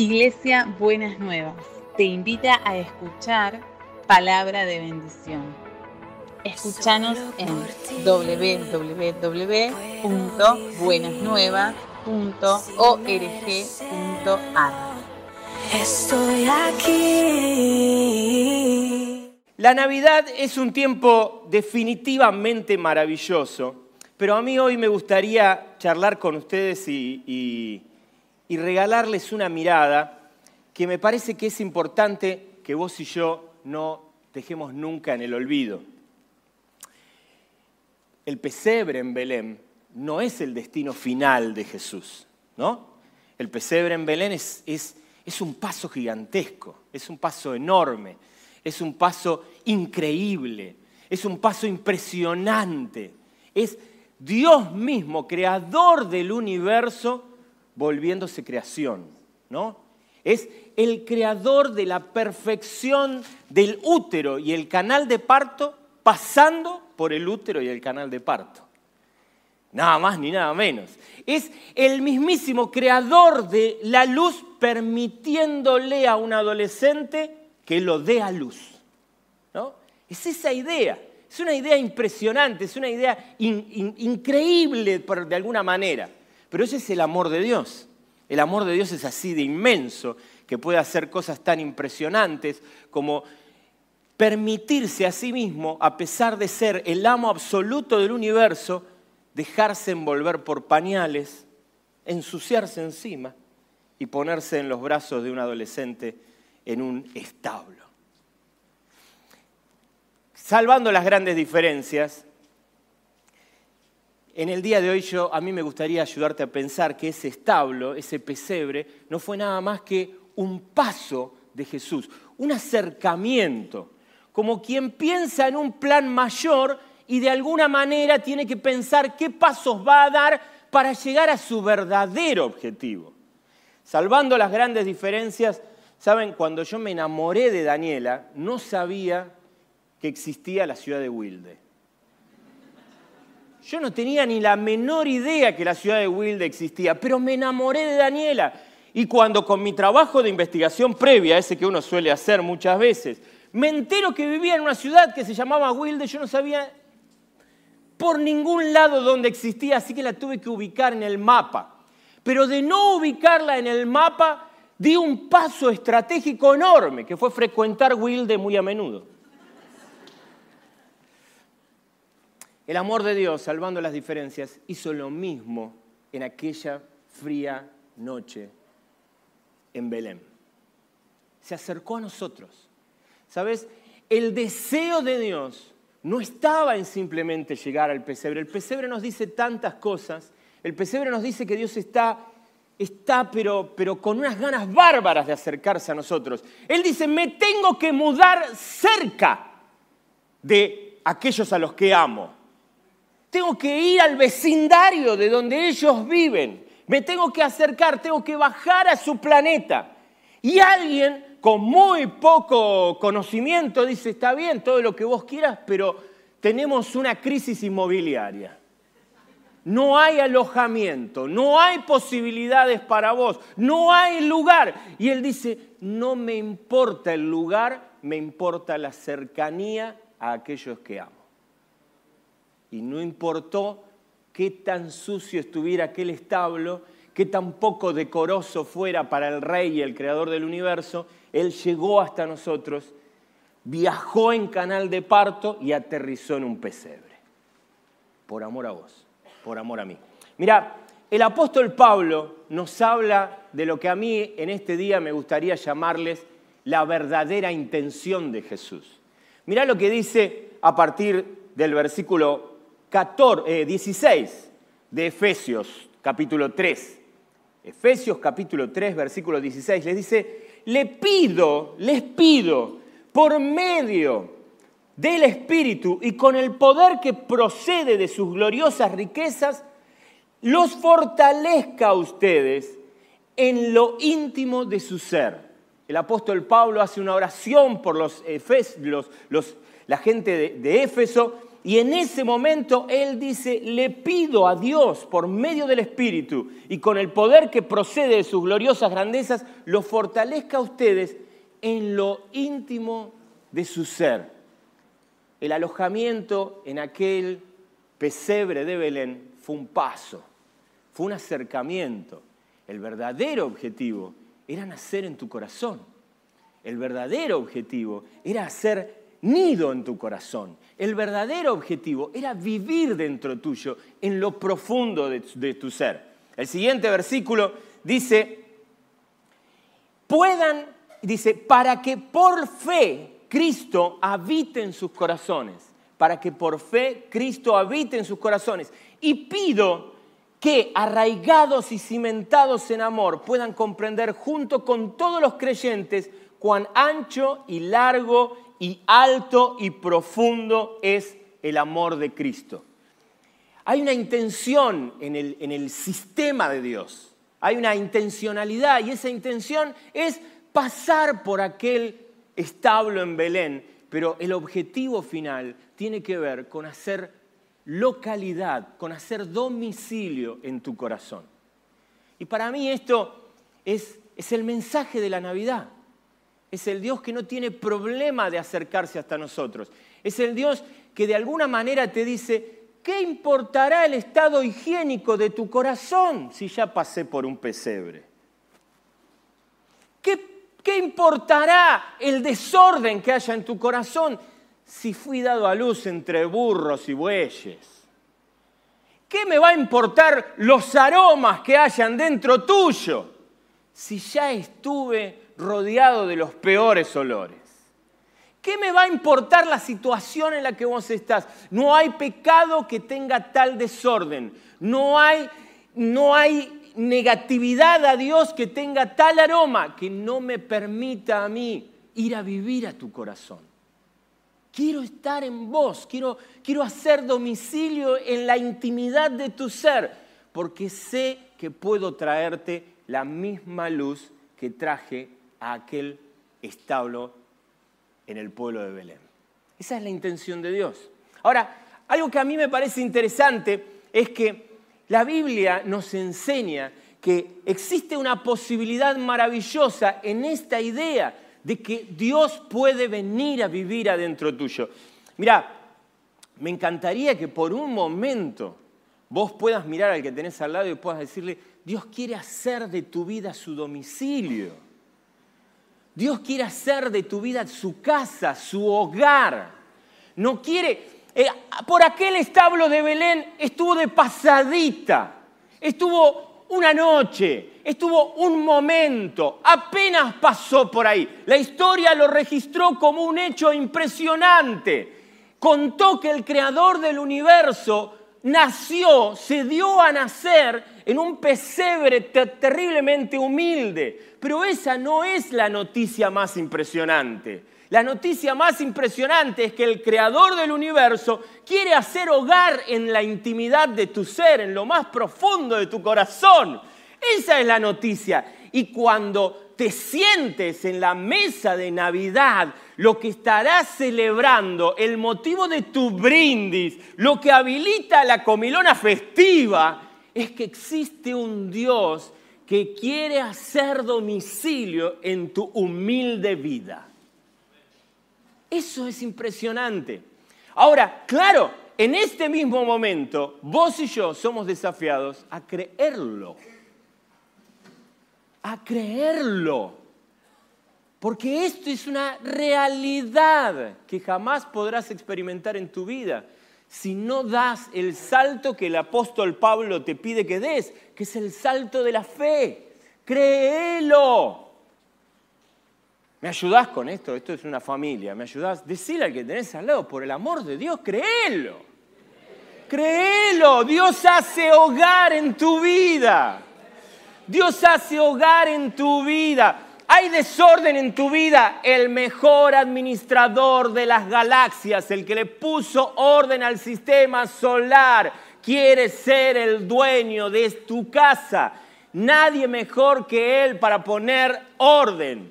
Iglesia Buenas Nuevas te invita a escuchar palabra de bendición. Escúchanos en www.buenasnuevas.org.ar. Estoy aquí. La Navidad es un tiempo definitivamente maravilloso, pero a mí hoy me gustaría charlar con ustedes y, y- y regalarles una mirada que me parece que es importante que vos y yo no dejemos nunca en el olvido. El pesebre en Belén no es el destino final de Jesús, ¿no? El pesebre en Belén es, es- es un paso gigantesco, es un paso enorme, es un paso increíble, es un paso impresionante. Es Dios mismo, creador del universo, volviéndose creación, ¿no? Es el creador de la perfección del útero y el canal de parto pasando por el útero y el canal de parto. Nada más ni nada menos. Es el mismísimo creador de la luz permitiéndole a un adolescente que lo dé a luz. ¿no? Es esa idea. Es una idea impresionante, es una idea in- in- increíble de alguna manera. Pero ese es el amor de Dios. El amor de Dios es así de inmenso que puede hacer cosas tan impresionantes como permitirse a sí mismo, a pesar de ser el amo absoluto del universo, dejarse envolver por pañales, ensuciarse encima y ponerse en los brazos de un adolescente en un establo. Salvando las grandes diferencias, en el día de hoy yo, a mí me gustaría ayudarte a pensar que ese establo, ese pesebre, no fue nada más que un paso de Jesús, un acercamiento, como quien piensa en un plan mayor y de alguna manera tiene que pensar qué pasos va a dar para llegar a su verdadero objetivo. Salvando las grandes diferencias, saben, cuando yo me enamoré de Daniela, no sabía que existía la ciudad de Wilde. Yo no tenía ni la menor idea que la ciudad de Wilde existía, pero me enamoré de Daniela. Y cuando con mi trabajo de investigación previa, ese que uno suele hacer muchas veces, me entero que vivía en una ciudad que se llamaba Wilde, yo no sabía por ningún lado donde existía, así que la tuve que ubicar en el mapa. Pero de no ubicarla en el mapa, di un paso estratégico enorme, que fue frecuentar Wilde muy a menudo. El amor de Dios, salvando las diferencias, hizo lo mismo en aquella fría noche en Belén. Se acercó a nosotros. ¿Sabes? El deseo de Dios no estaba en simplemente llegar al pesebre. El pesebre nos dice tantas cosas. El pesebre nos dice que Dios está, está pero, pero con unas ganas bárbaras de acercarse a nosotros. Él dice, me tengo que mudar cerca de aquellos a los que amo. Tengo que ir al vecindario de donde ellos viven. Me tengo que acercar, tengo que bajar a su planeta. Y alguien con muy poco conocimiento dice, está bien todo lo que vos quieras, pero tenemos una crisis inmobiliaria. No hay alojamiento, no hay posibilidades para vos, no hay lugar. Y él dice, no me importa el lugar, me importa la cercanía a aquellos que amo y no importó qué tan sucio estuviera aquel establo, qué tan poco decoroso fuera para el rey y el creador del universo, él llegó hasta nosotros, viajó en canal de parto y aterrizó en un pesebre. Por amor a vos, por amor a mí. Mira, el apóstol Pablo nos habla de lo que a mí en este día me gustaría llamarles la verdadera intención de Jesús. Mirá lo que dice a partir del versículo 14, eh, 16 de Efesios capítulo 3. Efesios capítulo 3, versículo 16, les dice, le pido, les pido, por medio del Espíritu y con el poder que procede de sus gloriosas riquezas, los fortalezca a ustedes en lo íntimo de su ser. El apóstol Pablo hace una oración por los, Efes- los- los- la gente de, de Éfeso y en ese momento Él dice, le pido a Dios por medio del Espíritu y con el poder que procede de sus gloriosas grandezas, lo fortalezca a ustedes en lo íntimo de su ser. El alojamiento en aquel pesebre de Belén fue un paso, fue un acercamiento. El verdadero objetivo era nacer en tu corazón. El verdadero objetivo era hacer nido en tu corazón. El verdadero objetivo era vivir dentro tuyo, en lo profundo de, tu ser. El siguiente versículo dice, puedan, dice, para que por fe Cristo habite en sus corazones, para que por fe Cristo habite en sus corazones. Y pido que arraigados y cimentados en amor puedan comprender junto con todos los creyentes cuán ancho y largo y alto y profundo es el amor de Cristo. Hay una intención en el, en el sistema de Dios, hay una intencionalidad y esa intención es pasar por aquel establo en Belén, pero el objetivo final tiene que ver con hacer localidad, con hacer domicilio en tu corazón. Y para mí esto es, es el mensaje de la Navidad. Es el Dios que no tiene problema de acercarse hasta nosotros. Es el Dios que de alguna manera te dice, ¿qué importará el estado higiénico de tu corazón si ya pasé por un pesebre? ¿Qué, ¿Qué, importará el desorden que haya en tu corazón si fui dado a luz entre burros y bueyes? ¿Qué me va a importar los aromas que hayan dentro tuyo si ya estuve rodeado de los peores olores. ¿Qué me va a importar la situación en la que vos estás? No hay pecado que tenga tal desorden. No hay, no hay negatividad a Dios que tenga tal aroma que no me permita a mí ir a vivir a tu corazón. Quiero estar en vos, quiero, quiero hacer domicilio en la intimidad de tu ser, porque sé que puedo traerte la misma luz que traje a aquel establo en el pueblo de Belén. Esa es la intención de Dios. Ahora, algo que a mí me parece interesante es que la Biblia nos enseña que existe una posibilidad maravillosa en esta idea de que Dios puede venir a vivir adentro tuyo. Mira, me encantaría que por un momento vos puedas mirar al que tenés al lado y puedas decirle, Dios quiere hacer de tu vida su domicilio. Dios quiere hacer de tu vida su casa, su hogar. No quiere, eh, por aquel establo de Belén estuvo de pasadita, estuvo una noche, estuvo un momento, apenas pasó por ahí. La historia lo registró como un hecho impresionante. Contó que el creador del universo nació, se dio a nacer en un pesebre terriblemente humilde. Pero esa no es la noticia más impresionante. La noticia más impresionante es que el creador del universo quiere hacer hogar en la intimidad de tu ser, en lo más profundo de tu corazón. Esa es la noticia. Y cuando te sientes en la mesa de Navidad, lo que estarás celebrando, el motivo de tu brindis, lo que habilita la comilona festiva, es que existe un Dios que quiere hacer domicilio en tu humilde vida. Eso es impresionante. Ahora, claro, en este mismo momento, vos y yo somos desafiados a creerlo. A creerlo. Porque esto es una realidad que jamás podrás experimentar en tu vida si no das el salto que el apóstol Pablo te pide que des, que es el salto de la fe. Créelo. ¿Me ayudás con esto? Esto es una familia. ¿Me ayudás? Decirle al que tenés al lado, por el amor de Dios, créelo. Créelo. Dios hace hogar en tu vida. Dios hace hogar en tu vida. Hay desorden en tu vida. El mejor administrador de las galaxias, el que le puso orden al sistema solar, quiere ser el dueño de tu casa. Nadie mejor que Él para poner orden.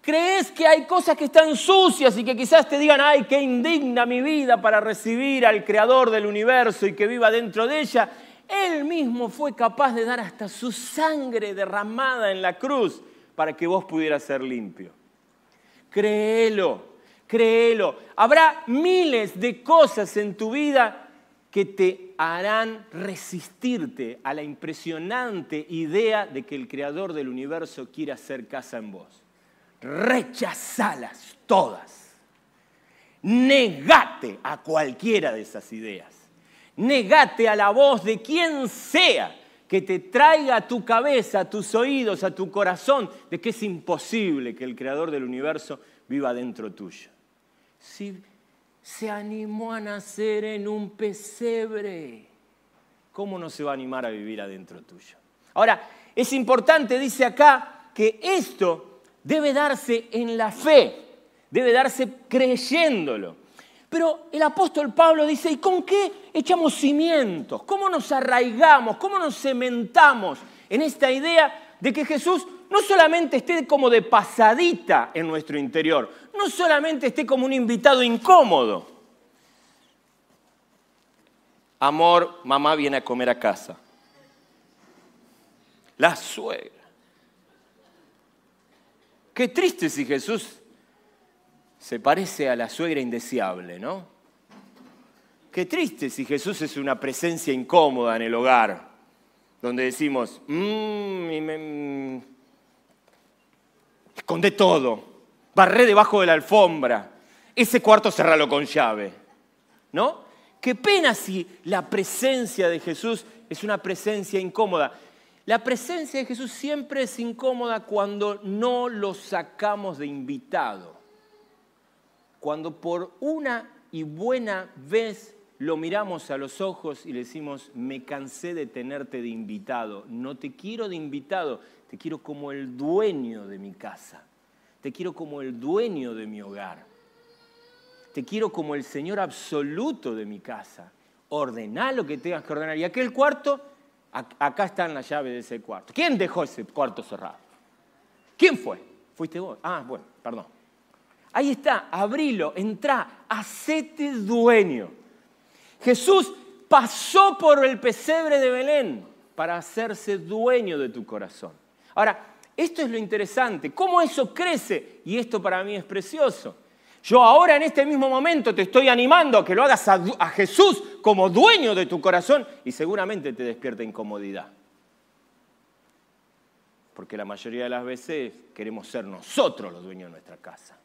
crees que hay cosas que están sucias y que quizás te digan, ay, qué indigna mi vida para recibir al creador del universo y que viva dentro de ella, él mismo fue capaz de dar hasta su sangre derramada en la cruz para que vos pudieras ser limpio. Créelo, créelo. Habrá miles de cosas en tu vida que te harán resistirte a la impresionante idea de que el creador del universo quiere hacer casa en vos. Rechazalas todas. Negate a cualquiera de esas ideas. Negate a la voz de quien sea que te traiga a tu cabeza, a tus oídos, a tu corazón, de que es imposible que el creador del universo viva dentro tuyo. Si se animó a nacer en un pesebre, ¿cómo no se va a animar a vivir adentro tuyo? Ahora, es importante, dice acá, que esto debe darse en la fe, debe darse creyéndolo. Pero el apóstol Pablo dice, ¿y con qué echamos cimientos? ¿Cómo nos arraigamos? ¿Cómo nos cementamos en esta idea de que Jesús no solamente esté como de pasadita en nuestro interior, no solamente esté como un invitado incómodo? Amor, mamá viene a comer a casa. La suegra. Qué triste si Jesús se parece a la suegra indeseable, ¿no? Qué triste si Jesús es una presencia incómoda en el hogar, donde decimos, mmm, esconde todo, barré debajo de la alfombra, ese cuarto cerralo con llave, ¿no? Qué pena si la presencia de Jesús es una presencia incómoda. La presencia de Jesús siempre es incómoda cuando no lo sacamos de invitado cuando por una y buena vez lo miramos a los ojos y le decimos, me cansé de tenerte de invitado, no te quiero de invitado, te quiero como el dueño de mi casa, te quiero como el dueño de mi hogar, te quiero como el Señor absoluto de mi casa, ordena lo que tengas que ordenar. Y aquel cuarto, acá está en la llave de ese cuarto. ¿Quién dejó ese cuarto cerrado? ¿Quién fue? ¿Fuiste vos? Ah, bueno, perdón. Ahí está, abrilo, entra, hacete dueño. Jesús pasó por el pesebre de Belén para hacerse dueño de tu corazón. Ahora, esto es lo interesante, cómo eso crece, y esto para mí es precioso. Yo ahora en este mismo momento te estoy animando a que lo hagas a, a Jesús como dueño de tu corazón y seguramente te despierta incomodidad. Porque la mayoría de las veces queremos ser nosotros los dueños de nuestra casa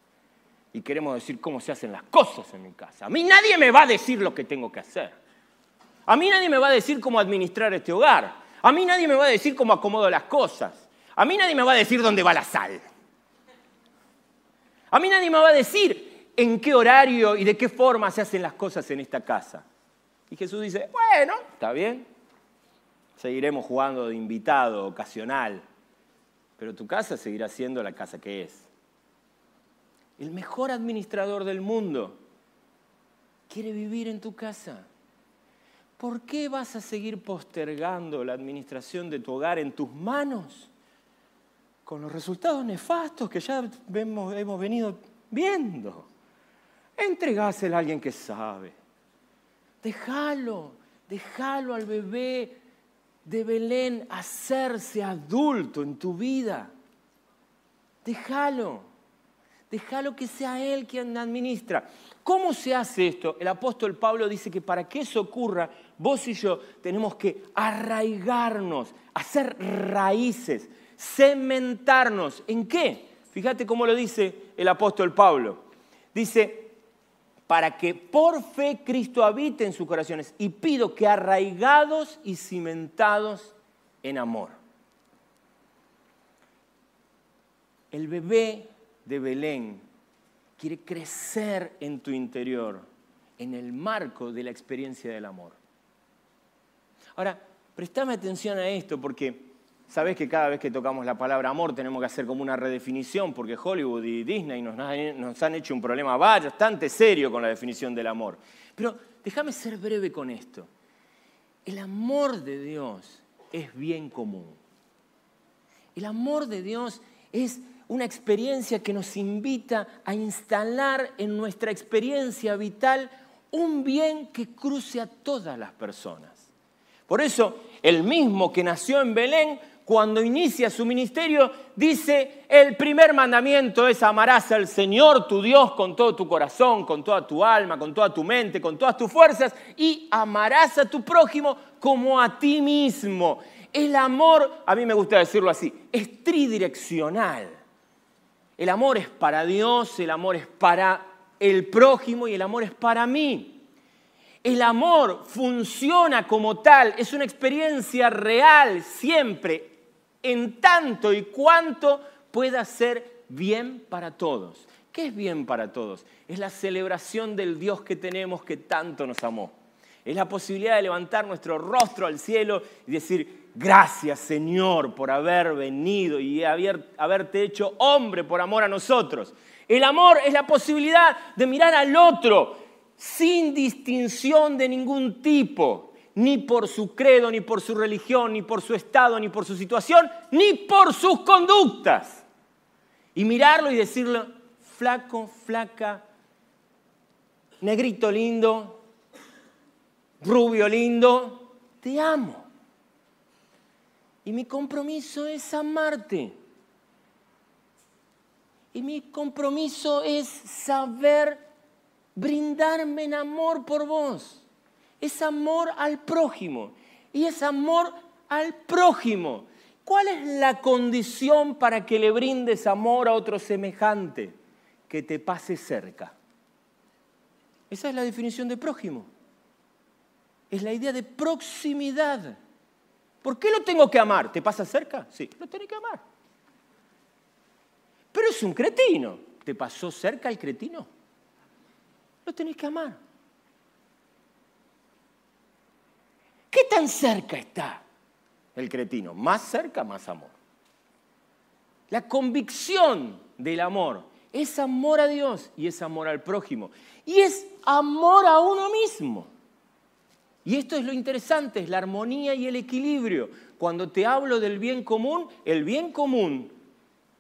y queremos decir cómo se hacen las cosas en mi casa. A mí nadie me va a decir lo que tengo que hacer. A mí nadie me va a decir cómo administrar este hogar. A mí nadie me va a decir cómo acomodo las cosas. A mí nadie me va a decir dónde va la sal. A mí nadie me va a decir en qué horario y de qué forma se hacen las cosas en esta casa. Y Jesús dice, bueno, está bien. Seguiremos jugando de invitado ocasional, pero tu casa seguirá siendo la casa que es el mejor administrador del mundo, quiere vivir en tu casa. ¿Por qué vas a seguir postergando la administración de tu hogar en tus manos? Con los resultados nefastos que ya hemos, venido viendo. Entregásela a alguien que sabe. Déjalo, déjalo al bebé de Belén hacerse adulto en tu vida. Déjalo. Déjalo que sea Él quien administra. ¿Cómo se hace esto? El apóstol Pablo dice que para que eso ocurra, vos y yo tenemos que arraigarnos, hacer raíces, cementarnos. ¿En qué? Fíjate cómo lo dice el apóstol Pablo. Dice, para que por fe Cristo habite en sus corazones y pido que arraigados y cimentados en amor. El bebé de Belén quiere crecer en tu interior en el marco de la experiencia del amor. Ahora, prestame atención a esto porque sabes que cada vez que tocamos la palabra amor tenemos que hacer como una redefinición porque Hollywood y Disney nos, nos han hecho un problema bastante serio con la definición del amor. Pero déjame ser breve con esto. El amor de Dios es bien común. El amor de Dios es una experiencia que nos invita a instalar en nuestra experiencia vital un bien que cruce a todas las personas. Por eso, el mismo que nació en Belén, cuando inicia su ministerio, dice, el primer mandamiento es amarás al Señor tu Dios con todo tu corazón, con toda tu alma, con toda tu mente, con todas tus fuerzas, y amarás a tu prójimo como a ti mismo. El amor, a mí me gusta decirlo así, es tridireccional. El amor es para Dios, el amor es para el prójimo y el amor es para mí. El amor funciona como tal, es una experiencia real siempre, en tanto y cuanto pueda ser bien para todos. ¿Qué es bien para todos? Es la celebración del Dios que tenemos que tanto nos amó. Es la posibilidad de levantar nuestro rostro al cielo y decir, gracias Señor por haber venido y haber, haberte hecho hombre por amor a nosotros. El amor es la posibilidad de mirar al otro sin distinción de ningún tipo, ni por su credo, ni por su religión, ni por su estado, ni por su situación, ni por sus conductas. Y mirarlo y decirle, flaco, flaca, negrito lindo, rubio lindo, te amo. Y mi compromiso es amarte. Y mi compromiso es saber brindarme en amor por vos. Es amor al prójimo. Y es amor al prójimo. ¿Cuál es la condición para que le brindes amor a otro semejante? Que te pase cerca. Esa es la definición de prójimo. Es la idea de proximidad. ¿Por qué lo tengo que amar? ¿Te pasa cerca? Sí, lo tenés que amar. Pero es un cretino. ¿Te pasó cerca el cretino? Lo tenés que amar. ¿Qué tan cerca está el cretino? Más cerca, más amor. La convicción del amor es amor a Dios y es amor al prójimo. Y es amor a uno mismo. Y esto es lo interesante, es la armonía y el equilibrio. Cuando te hablo del bien común, el bien común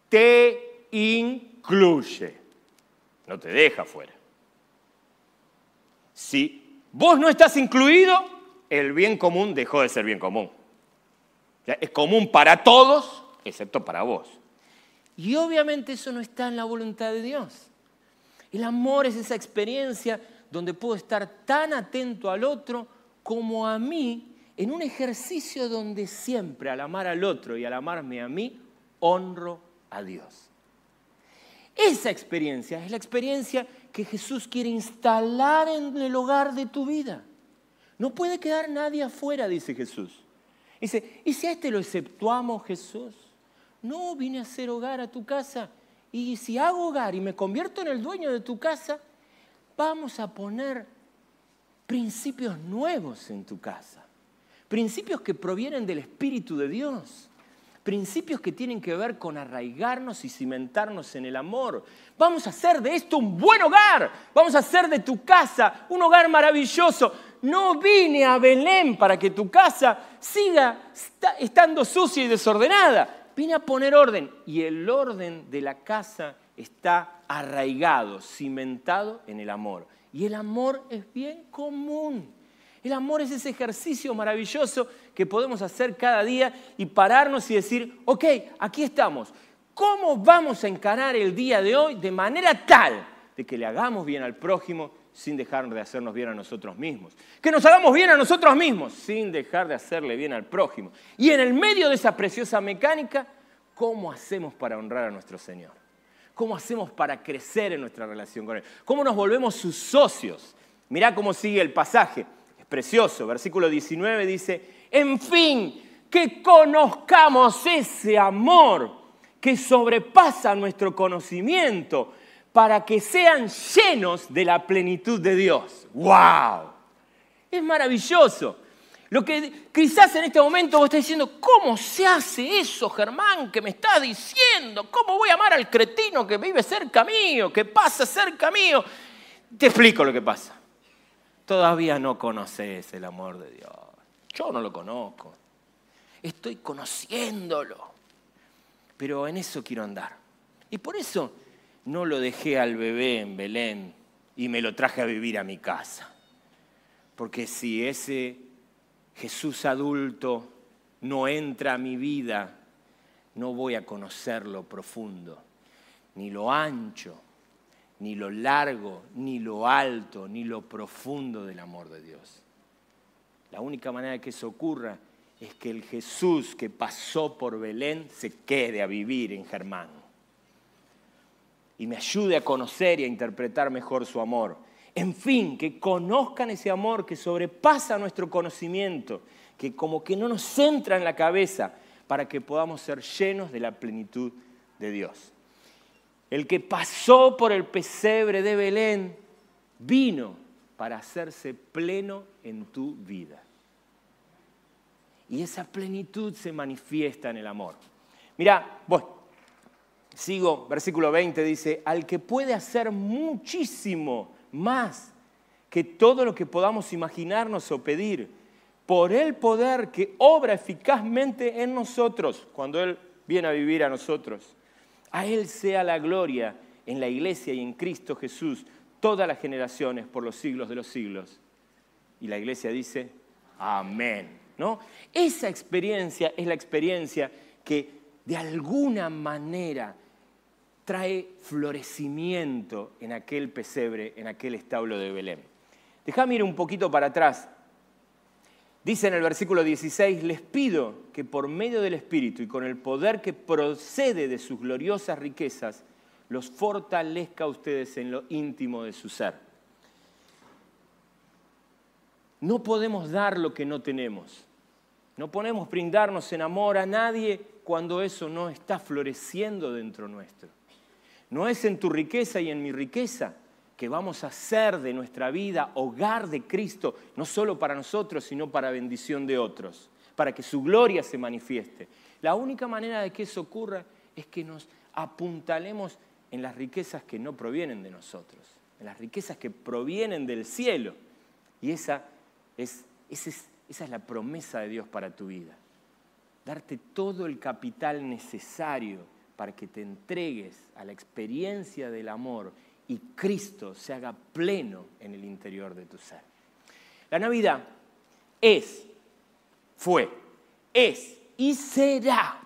te incluye, no te deja fuera. Si vos no estás incluido, el bien común dejó de ser bien común. Es común para todos, excepto para vos. Y obviamente eso no está en la voluntad de Dios. El amor es esa experiencia donde puedo estar tan atento al otro como a mí en un ejercicio donde siempre al amar al otro y al amarme a mí, honro a Dios. Esa experiencia es la experiencia que Jesús quiere instalar en el hogar de tu vida. No puede quedar nadie afuera, dice Jesús. Dice, ¿y si a este lo exceptuamos, Jesús? No, vine a hacer hogar a tu casa. Y si hago hogar y me convierto en el dueño de tu casa, vamos a poner principios nuevos en tu casa. Principios que provienen del Espíritu de Dios principios que tienen que ver con arraigarnos y cimentarnos en el amor. Vamos a hacer de esto un buen hogar, vamos a hacer de tu casa un hogar maravilloso. No vine a Belén para que tu casa siga estando sucia y desordenada. Vine a poner orden y el orden de la casa está arraigado, cimentado en el amor. Y el amor es bien común. El amor es ese ejercicio maravilloso que podemos hacer cada día y pararnos y decir, ok, aquí estamos. ¿Cómo vamos a encarar el día de hoy de manera tal de que le hagamos bien al prójimo sin dejar de hacernos bien a nosotros mismos? Que nos hagamos bien a nosotros mismos sin dejar de hacerle bien al prójimo. Y en el medio de esa preciosa mecánica, ¿cómo hacemos para honrar a nuestro Señor? ¿Cómo hacemos para crecer en nuestra relación con Él? ¿Cómo nos volvemos sus socios? Mirá cómo sigue el pasaje precioso. Versículo 19 dice, en fin, que conozcamos ese amor que sobrepasa nuestro conocimiento para que sean llenos de la plenitud de Dios. ¡Wow! Es maravilloso. Lo que quizás en este momento vos estás diciendo, ¿cómo se hace eso, Germán, que me estás diciendo? ¿Cómo voy a amar al cretino que vive cerca mío, que pasa cerca mío? Te explico lo que pasa todavía no conoces el amor de Dios. Yo no lo conozco. Estoy conociéndolo. Pero en eso quiero andar. Y por eso no lo dejé al bebé en Belén y me lo traje a vivir a mi casa. Porque si ese Jesús adulto no entra a mi vida, no voy a conocer lo profundo, ni lo ancho, ni lo largo, ni lo alto, ni lo profundo del amor de Dios. La única manera de que eso ocurra es que el Jesús que pasó por Belén se quede a vivir en Germán y me ayude a conocer y a interpretar mejor su amor. En fin, que conozcan ese amor que sobrepasa nuestro conocimiento, que como que no nos entra en la cabeza para que podamos ser llenos de la plenitud de Dios. El que pasó por el pesebre de Belén vino para hacerse pleno en tu vida. Y esa plenitud se manifiesta en el amor. Mira, vos, sigo, versículo 20 dice, al que puede hacer muchísimo más que todo lo que podamos imaginarnos o pedir, por el poder que obra eficazmente en nosotros, cuando Él viene a vivir a nosotros. A Él sea la gloria en la iglesia y en Cristo Jesús, todas las generaciones por los siglos de los siglos. Y la iglesia dice, amén. ¿No? Esa experiencia es la experiencia que de alguna manera trae florecimiento en aquel pesebre, en aquel establo de Belén. Déjame ir un poquito para atrás. Dice en el versículo 16, les pido que por medio del Espíritu y con el poder que procede de sus gloriosas riquezas, los fortalezca a ustedes en lo íntimo de su ser. No podemos dar lo que no tenemos. No podemos brindarnos en amor a nadie cuando eso no está floreciendo dentro nuestro. No es en tu riqueza y en mi riqueza que vamos a hacer de nuestra vida hogar de Cristo, no solo para nosotros, sino para bendición de otros, para que su gloria se manifieste. La única manera de que eso ocurra es que nos apuntalemos en las riquezas que no provienen de nosotros, en las riquezas que provienen del cielo. Y esa es, esa es, esa es la promesa de Dios para tu vida. Darte todo el capital necesario para que te entregues a la experiencia del amor y Cristo se haga pleno en el interior de tu ser. La Navidad es, fue, es y será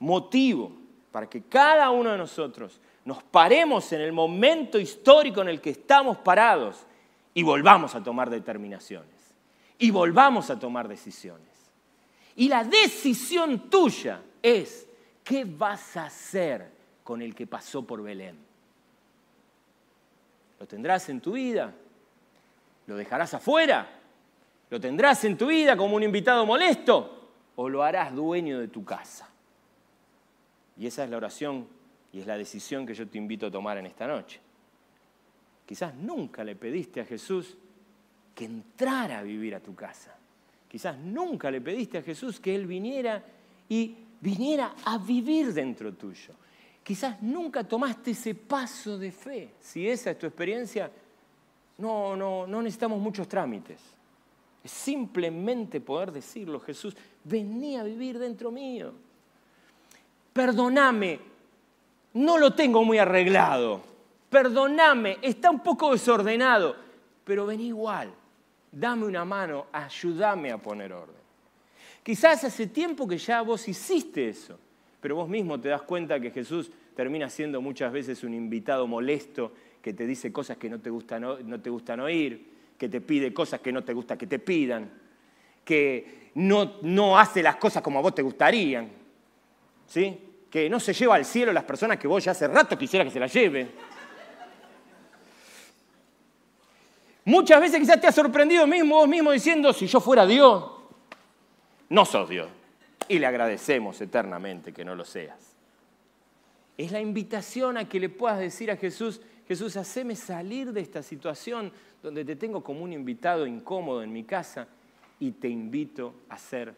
motivo para que cada uno de nosotros nos paremos en el momento histórico en el que estamos parados y volvamos a tomar determinaciones y volvamos a tomar decisiones. Y la decisión tuya es ¿Qué vas a hacer con el que pasó por Belén? ¿Lo tendrás en tu vida? ¿Lo dejarás afuera? ¿Lo tendrás en tu vida como un invitado molesto? ¿O lo harás dueño de tu casa? Y esa es la oración y es la decisión que yo te invito a tomar en esta noche. Quizás nunca le pediste a Jesús que entrara a vivir a tu casa. Quizás nunca le pediste a Jesús que Él viniera y viniera a vivir dentro tuyo. Quizás nunca tomaste ese paso de fe. Si esa es tu experiencia, no, no, no necesitamos muchos trámites. Es simplemente poder decirlo, Jesús, vení a vivir dentro mío. Perdóname, no lo tengo muy arreglado. Perdóname, está un poco desordenado, pero vení igual. Dame una mano, ayúdame a poner orden. Quizás hace tiempo que ya vos hiciste eso, pero vos mismo te das cuenta que Jesús termina siendo muchas veces un invitado molesto que te dice cosas que no te gustan, no te gustan oír, que te pide cosas que no te gusta que te pidan, que no, no hace las cosas como a vos te gustarían, ¿sí? que no se lleva al cielo las personas que vos ya hace rato quisiera que se las lleve. Muchas veces quizás te has sorprendido mismo, vos mismo diciendo, si yo fuera Dios, no sos Dios. Y le agradecemos eternamente que no lo seas. Es la invitación a que le puedas decir a Jesús, Jesús, haceme salir de esta situación donde te tengo como un invitado incómodo en mi casa y te invito a ser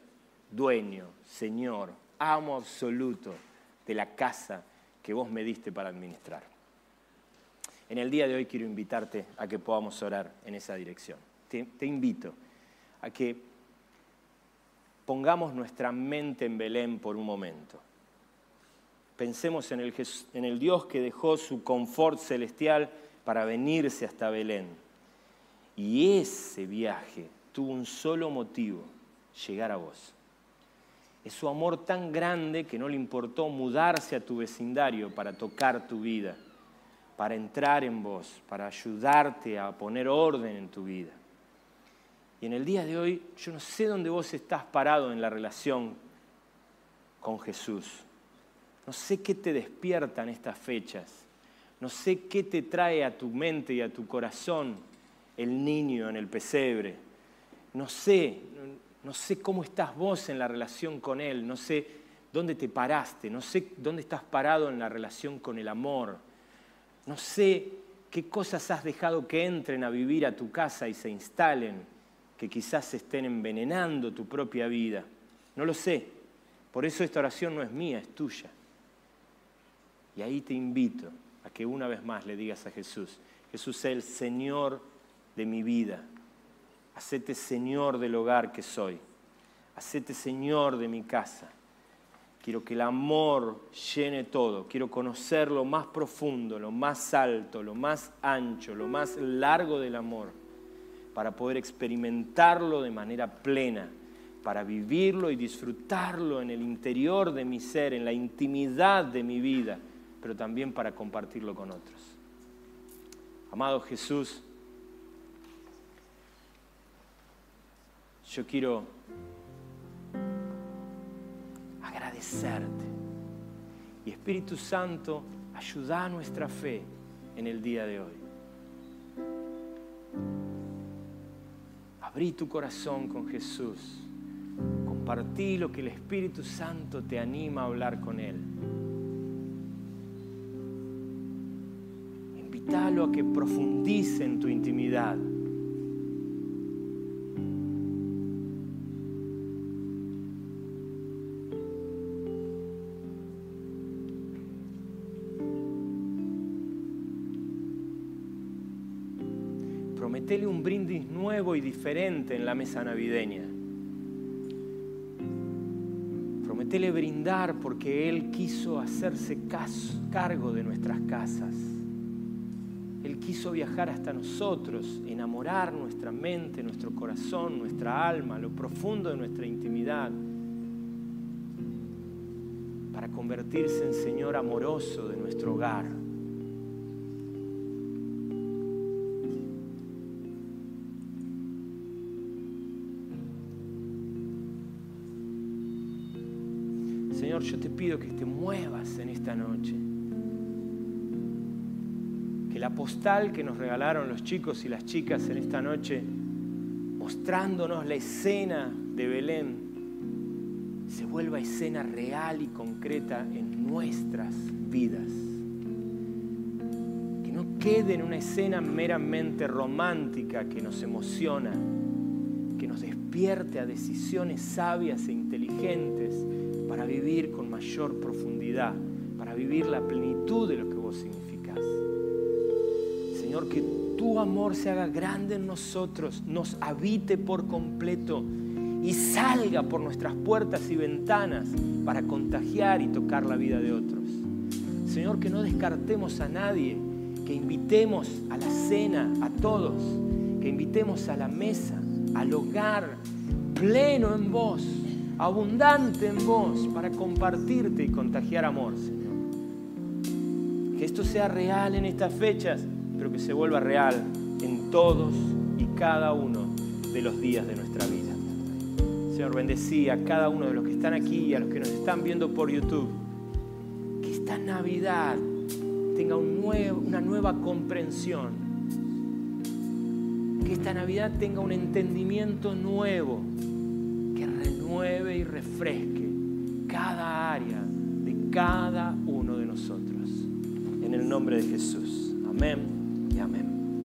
dueño, Señor, amo absoluto de la casa que vos me diste para administrar. En el día de hoy quiero invitarte a que podamos orar en esa dirección. Te, te invito a que pongamos nuestra mente en Belén por un momento. Pensemos en el, Dios que dejó su confort celestial para venirse hasta Belén. Y ese viaje tuvo un solo motivo, llegar a vos. Es su amor tan grande que no le importó mudarse a tu vecindario para tocar tu vida, para entrar en vos, para ayudarte a poner orden en tu vida. Y en el día de hoy yo no sé dónde vos estás parado en la relación con Jesús. No sé qué te despiertan estas fechas. No sé qué te trae a tu mente y a tu corazón el niño en el pesebre. No sé, no sé cómo estás vos en la relación con Él. No sé dónde te paraste. No sé dónde estás parado en la relación con el amor. No sé qué cosas has dejado que entren a vivir a tu casa y se instalen, que quizás estén envenenando tu propia vida. No lo sé. Por eso esta oración no es mía, es tuya. Y ahí te invito a que una vez más le digas a Jesús, Jesús es el Señor de mi vida, hacete Señor del hogar que soy, hacete Señor de mi casa. Quiero que el amor llene todo, quiero conocer lo más profundo, lo más alto, lo más ancho, lo más largo del amor, para poder experimentarlo de manera plena, para vivirlo y disfrutarlo en el interior de mi ser, en la intimidad de mi vida pero también para compartirlo con otros. Amado Jesús, yo quiero agradecerte. Y Espíritu Santo, ayuda a nuestra fe en el día de hoy. Abrí tu corazón con Jesús. Compartí lo que el Espíritu Santo te anima a hablar con Él. invítalo a que profundice en tu intimidad. Nuevo y diferente en la mesa navideña. Prometele brindar porque Él quiso hacerse cargo de nuestras casas quiso viajar hasta nosotros, enamorar nuestra mente, nuestro corazón, nuestra alma, lo profundo de nuestra intimidad, para convertirse en Señor amoroso de nuestro hogar. Yo te pido que te muevas en esta noche la postal que nos regalaron los chicos y las chicas en esta noche, mostrándonos la escena de Belén, se vuelva escena real y concreta en nuestras vidas. Que no quede en una escena meramente romántica que nos emociona, que nos despierte a decisiones sabias e inteligentes para vivir con mayor profundidad, para vivir la plenitud de lo que vos significas. Señor, que tu amor se haga grande en nosotros, nos habite por completo y salga por nuestras puertas y ventanas para contagiar y tocar la vida de otros. Señor, que no descartemos a nadie, que invitemos a la cena a todos, que invitemos a la mesa, al hogar pleno en vos, abundante en vos, para compartirte y contagiar amor, Señor. Que esto sea real en estas fechas pero que se vuelva real en todos y cada uno de los días de nuestra vida. Señor, bendecí a cada uno de los que están aquí y a los que nos están viendo por YouTube. Que esta Navidad tenga una nueva comprensión. Que esta Navidad tenga un entendimiento nuevo y refresque cada área de cada uno de nosotros. En el nombre de Jesús. Amén. Amén.